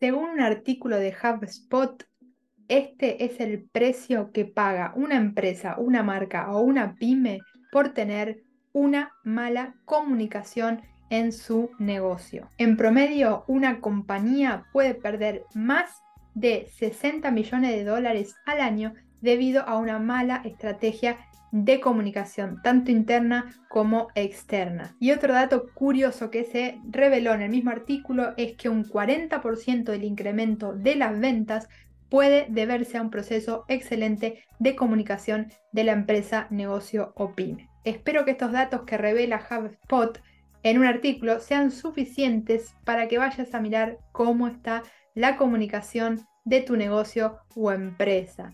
Según un artículo de HubSpot, este es el precio que paga una empresa, una marca o una pyme por tener una mala comunicación en su negocio. En promedio, una compañía puede perder más de 60 millones de dólares al año debido a una mala estrategia de comunicación, tanto interna como externa. Y otro dato curioso que se reveló en el mismo artículo es que un 40% del incremento de las ventas puede deberse a un proceso excelente de comunicación de la empresa, negocio o pyme. Espero que estos datos que revela HubSpot en un artículo sean suficientes para que vayas a mirar cómo está la comunicación de tu negocio o empresa.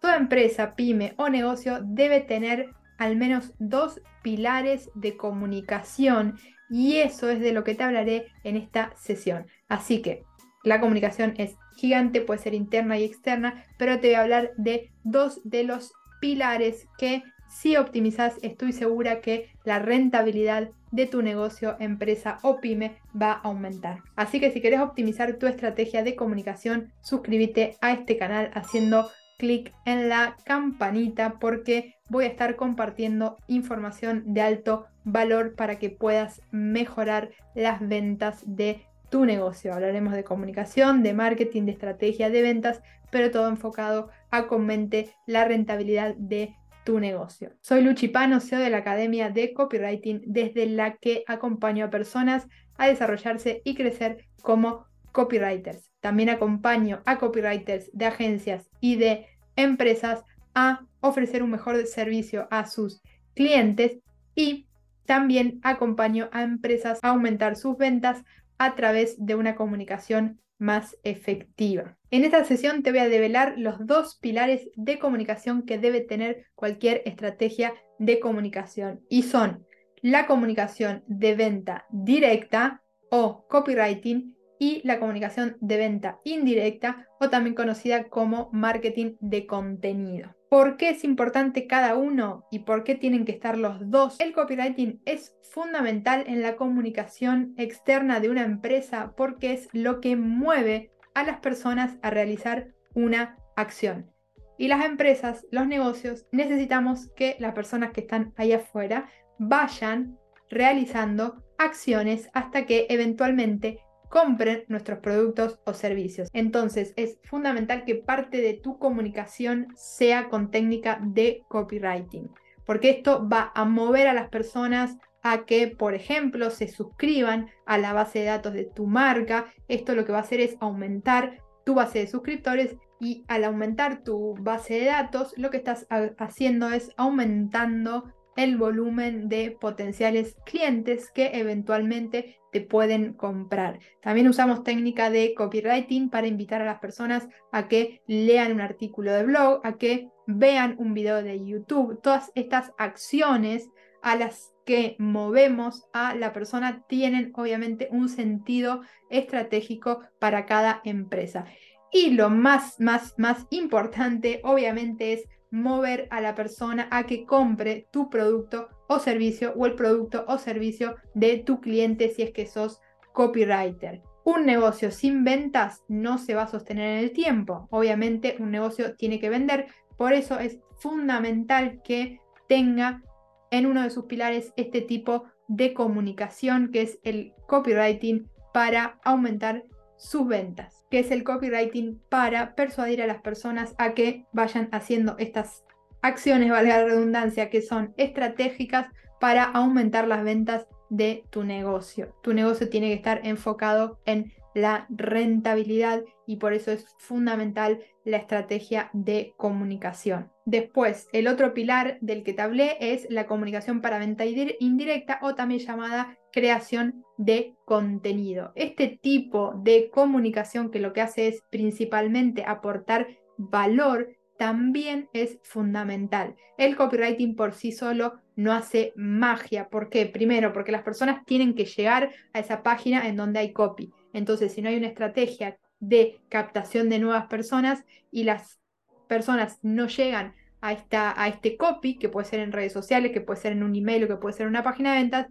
Toda empresa, pyme o negocio debe tener al menos dos pilares de comunicación y eso es de lo que te hablaré en esta sesión. Así que la comunicación es gigante, puede ser interna y externa, pero te voy a hablar de dos de los pilares que si optimizas estoy segura que la rentabilidad de tu negocio, empresa o pyme va a aumentar. Así que si quieres optimizar tu estrategia de comunicación, suscríbete a este canal haciendo clic en la campanita porque voy a estar compartiendo información de alto valor para que puedas mejorar las ventas de tu negocio. Hablaremos de comunicación, de marketing, de estrategia, de ventas, pero todo enfocado a que aumente la rentabilidad de tu negocio. Soy Luchi Pano, CEO de la Academia de Copywriting, desde la que acompaño a personas a desarrollarse y crecer como copywriters. También acompaño a copywriters de agencias y de empresas a ofrecer un mejor servicio a sus clientes y también acompaño a empresas a aumentar sus ventas a través de una comunicación más efectiva. En esta sesión te voy a develar los dos pilares de comunicación que debe tener cualquier estrategia de comunicación y son la comunicación de venta directa o copywriting y la comunicación de venta indirecta o también conocida como marketing de contenido. ¿Por qué es importante cada uno y por qué tienen que estar los dos? El copywriting es fundamental en la comunicación externa de una empresa porque es lo que mueve a las personas a realizar una acción. Y las empresas, los negocios, necesitamos que las personas que están ahí afuera vayan realizando acciones hasta que eventualmente compren nuestros productos o servicios. Entonces es fundamental que parte de tu comunicación sea con técnica de copywriting, porque esto va a mover a las personas a que, por ejemplo, se suscriban a la base de datos de tu marca. Esto lo que va a hacer es aumentar tu base de suscriptores y al aumentar tu base de datos, lo que estás haciendo es aumentando el volumen de potenciales clientes que eventualmente te pueden comprar. También usamos técnica de copywriting para invitar a las personas a que lean un artículo de blog, a que vean un video de YouTube. Todas estas acciones a las que movemos a la persona tienen obviamente un sentido estratégico para cada empresa. Y lo más, más, más importante obviamente es mover a la persona a que compre tu producto o servicio o el producto o servicio de tu cliente si es que sos copywriter. Un negocio sin ventas no se va a sostener en el tiempo. Obviamente un negocio tiene que vender, por eso es fundamental que tenga en uno de sus pilares este tipo de comunicación que es el copywriting para aumentar sus ventas, que es el copywriting para persuadir a las personas a que vayan haciendo estas acciones, valga la redundancia, que son estratégicas para aumentar las ventas de tu negocio. Tu negocio tiene que estar enfocado en la rentabilidad y por eso es fundamental la estrategia de comunicación. Después, el otro pilar del que te hablé es la comunicación para venta indirecta o también llamada creación de contenido. Este tipo de comunicación que lo que hace es principalmente aportar valor también es fundamental. El copywriting por sí solo no hace magia. ¿Por qué? Primero, porque las personas tienen que llegar a esa página en donde hay copy. Entonces, si no hay una estrategia de captación de nuevas personas y las personas no llegan a, esta, a este copy, que puede ser en redes sociales, que puede ser en un email o que puede ser en una página de ventas,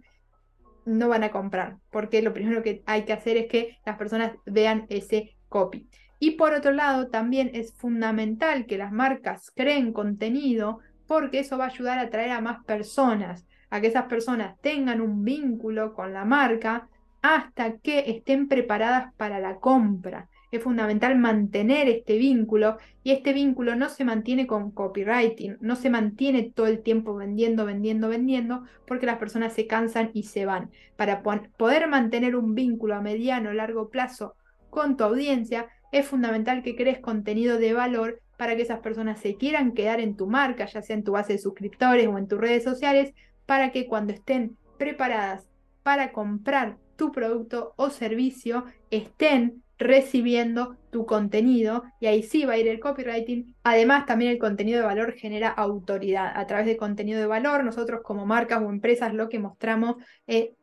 no van a comprar, porque lo primero que hay que hacer es que las personas vean ese copy. Y por otro lado, también es fundamental que las marcas creen contenido porque eso va a ayudar a atraer a más personas, a que esas personas tengan un vínculo con la marca hasta que estén preparadas para la compra. Es fundamental mantener este vínculo y este vínculo no se mantiene con copywriting, no se mantiene todo el tiempo vendiendo, vendiendo, vendiendo, porque las personas se cansan y se van. Para poder mantener un vínculo a mediano o largo plazo con tu audiencia, es fundamental que crees contenido de valor para que esas personas se quieran quedar en tu marca, ya sea en tu base de suscriptores o en tus redes sociales, para que cuando estén preparadas para comprar tu producto o servicio, estén recibiendo tu contenido y ahí sí va a ir el copywriting. Además, también el contenido de valor genera autoridad. A través de contenido de valor, nosotros como marcas o empresas lo que mostramos, eh,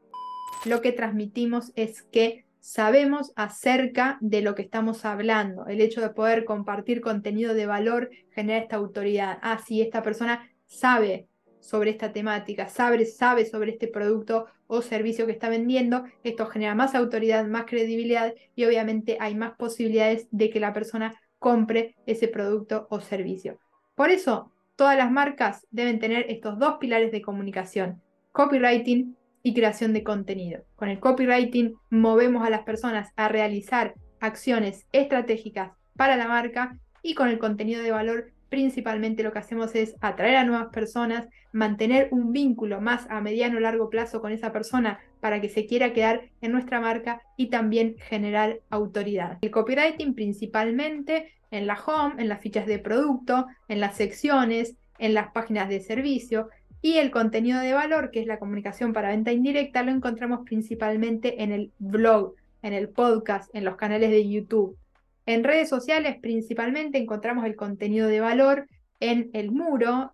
lo que transmitimos es que sabemos acerca de lo que estamos hablando. El hecho de poder compartir contenido de valor genera esta autoridad. Ah, sí, esta persona sabe sobre esta temática, sabe, sabe sobre este producto o servicio que está vendiendo, esto genera más autoridad, más credibilidad y obviamente hay más posibilidades de que la persona compre ese producto o servicio. Por eso, todas las marcas deben tener estos dos pilares de comunicación, copywriting y creación de contenido. Con el copywriting movemos a las personas a realizar acciones estratégicas para la marca y con el contenido de valor principalmente lo que hacemos es atraer a nuevas personas, mantener un vínculo más a mediano o largo plazo con esa persona para que se quiera quedar en nuestra marca y también generar autoridad. El copywriting principalmente en la home, en las fichas de producto, en las secciones, en las páginas de servicio y el contenido de valor, que es la comunicación para venta indirecta, lo encontramos principalmente en el blog, en el podcast, en los canales de YouTube. En redes sociales principalmente encontramos el contenido de valor en el muro,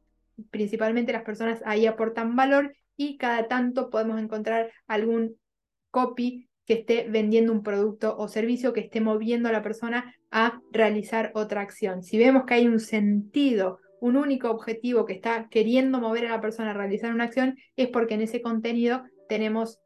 principalmente las personas ahí aportan valor y cada tanto podemos encontrar algún copy que esté vendiendo un producto o servicio que esté moviendo a la persona a realizar otra acción. Si vemos que hay un sentido, un único objetivo que está queriendo mover a la persona a realizar una acción, es porque en ese contenido tenemos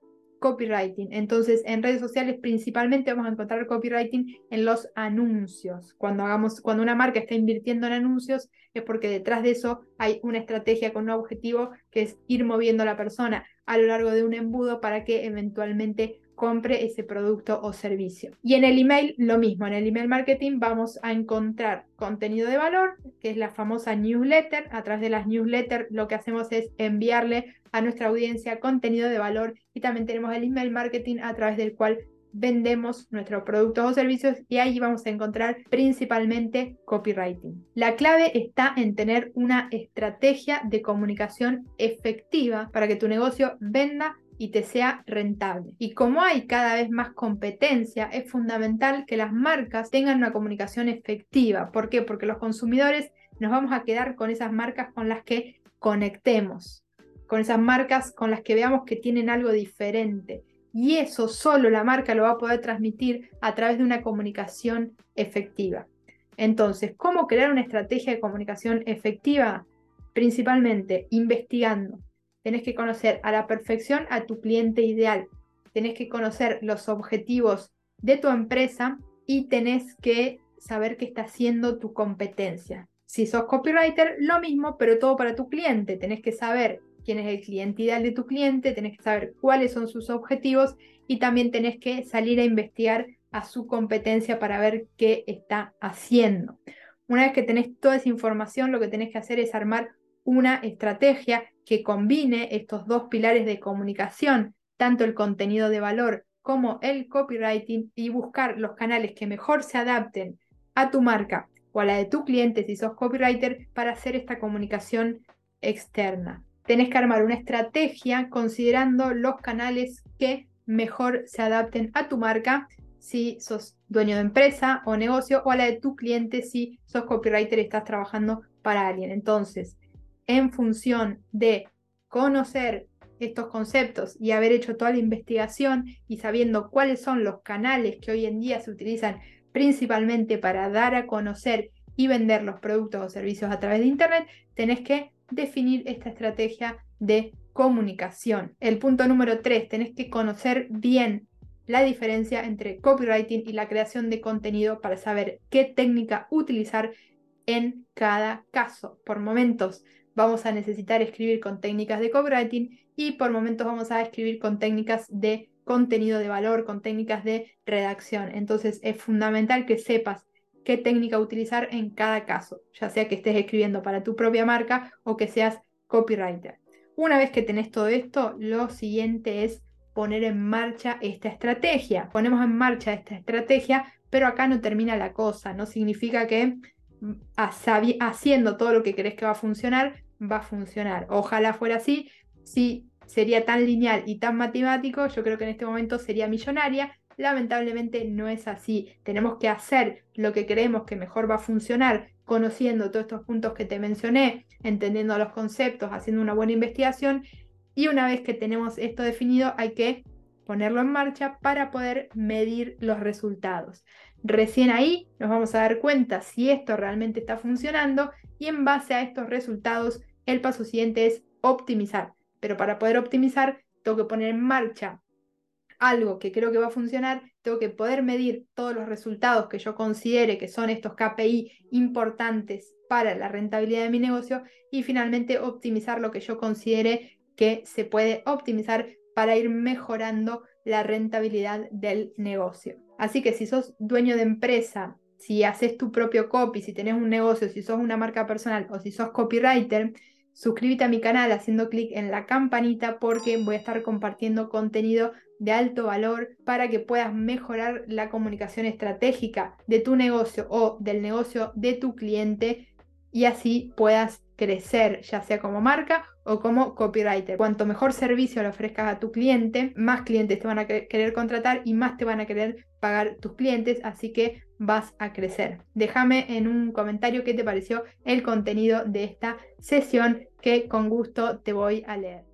copywriting. Entonces, en redes sociales principalmente vamos a encontrar copywriting en los anuncios. Cuando hagamos, cuando una marca está invirtiendo en anuncios, es porque detrás de eso hay una estrategia con un objetivo que es ir moviendo a la persona a lo largo de un embudo para que eventualmente compre ese producto o servicio. Y en el email lo mismo, en el email marketing vamos a encontrar contenido de valor, que es la famosa newsletter. A través de las newsletters lo que hacemos es enviarle a nuestra audiencia contenido de valor y también tenemos el email marketing a través del cual vendemos nuestros productos o servicios y ahí vamos a encontrar principalmente copywriting. La clave está en tener una estrategia de comunicación efectiva para que tu negocio venda y te sea rentable. Y como hay cada vez más competencia, es fundamental que las marcas tengan una comunicación efectiva. ¿Por qué? Porque los consumidores nos vamos a quedar con esas marcas con las que conectemos, con esas marcas con las que veamos que tienen algo diferente. Y eso solo la marca lo va a poder transmitir a través de una comunicación efectiva. Entonces, ¿cómo crear una estrategia de comunicación efectiva? Principalmente investigando, tenés que conocer a la perfección a tu cliente ideal, tenés que conocer los objetivos de tu empresa y tenés que saber qué está haciendo tu competencia. Si sos copywriter, lo mismo, pero todo para tu cliente. Tenés que saber quién es el cliente ideal de tu cliente, tenés que saber cuáles son sus objetivos y también tenés que salir a investigar a su competencia para ver qué está haciendo. Una vez que tenés toda esa información, lo que tenés que hacer es armar una estrategia que combine estos dos pilares de comunicación, tanto el contenido de valor como el copywriting, y buscar los canales que mejor se adapten a tu marca o a la de tu cliente si sos copywriter para hacer esta comunicación externa. Tenés que armar una estrategia considerando los canales que mejor se adapten a tu marca si sos dueño de empresa o negocio o a la de tu cliente si sos copywriter y estás trabajando para alguien. Entonces, en función de conocer estos conceptos y haber hecho toda la investigación y sabiendo cuáles son los canales que hoy en día se utilizan principalmente para dar a conocer y vender los productos o servicios a través de Internet, tenés que definir esta estrategia de comunicación. El punto número tres, tenés que conocer bien la diferencia entre copywriting y la creación de contenido para saber qué técnica utilizar en cada caso. Por momentos vamos a necesitar escribir con técnicas de copywriting y por momentos vamos a escribir con técnicas de contenido de valor, con técnicas de redacción. Entonces es fundamental que sepas qué técnica utilizar en cada caso, ya sea que estés escribiendo para tu propia marca o que seas copywriter. Una vez que tenés todo esto, lo siguiente es poner en marcha esta estrategia. Ponemos en marcha esta estrategia, pero acá no termina la cosa. No significa que mm, haciendo todo lo que crees que va a funcionar, va a funcionar. Ojalá fuera así. Si sería tan lineal y tan matemático, yo creo que en este momento sería millonaria. Lamentablemente no es así. Tenemos que hacer lo que creemos que mejor va a funcionar, conociendo todos estos puntos que te mencioné, entendiendo los conceptos, haciendo una buena investigación y una vez que tenemos esto definido, hay que ponerlo en marcha para poder medir los resultados. Recién ahí nos vamos a dar cuenta si esto realmente está funcionando y en base a estos resultados el paso siguiente es optimizar. Pero para poder optimizar tengo que poner en marcha algo que creo que va a funcionar, tengo que poder medir todos los resultados que yo considere que son estos KPI importantes para la rentabilidad de mi negocio y finalmente optimizar lo que yo considere que se puede optimizar para ir mejorando la rentabilidad del negocio. Así que si sos dueño de empresa, si haces tu propio copy, si tenés un negocio, si sos una marca personal o si sos copywriter, suscríbete a mi canal haciendo clic en la campanita porque voy a estar compartiendo contenido de alto valor para que puedas mejorar la comunicación estratégica de tu negocio o del negocio de tu cliente y así puedas crecer, ya sea como marca o como copywriter. Cuanto mejor servicio le ofrezcas a tu cliente, más clientes te van a querer contratar y más te van a querer pagar tus clientes, así que vas a crecer. Déjame en un comentario qué te pareció el contenido de esta sesión que con gusto te voy a leer.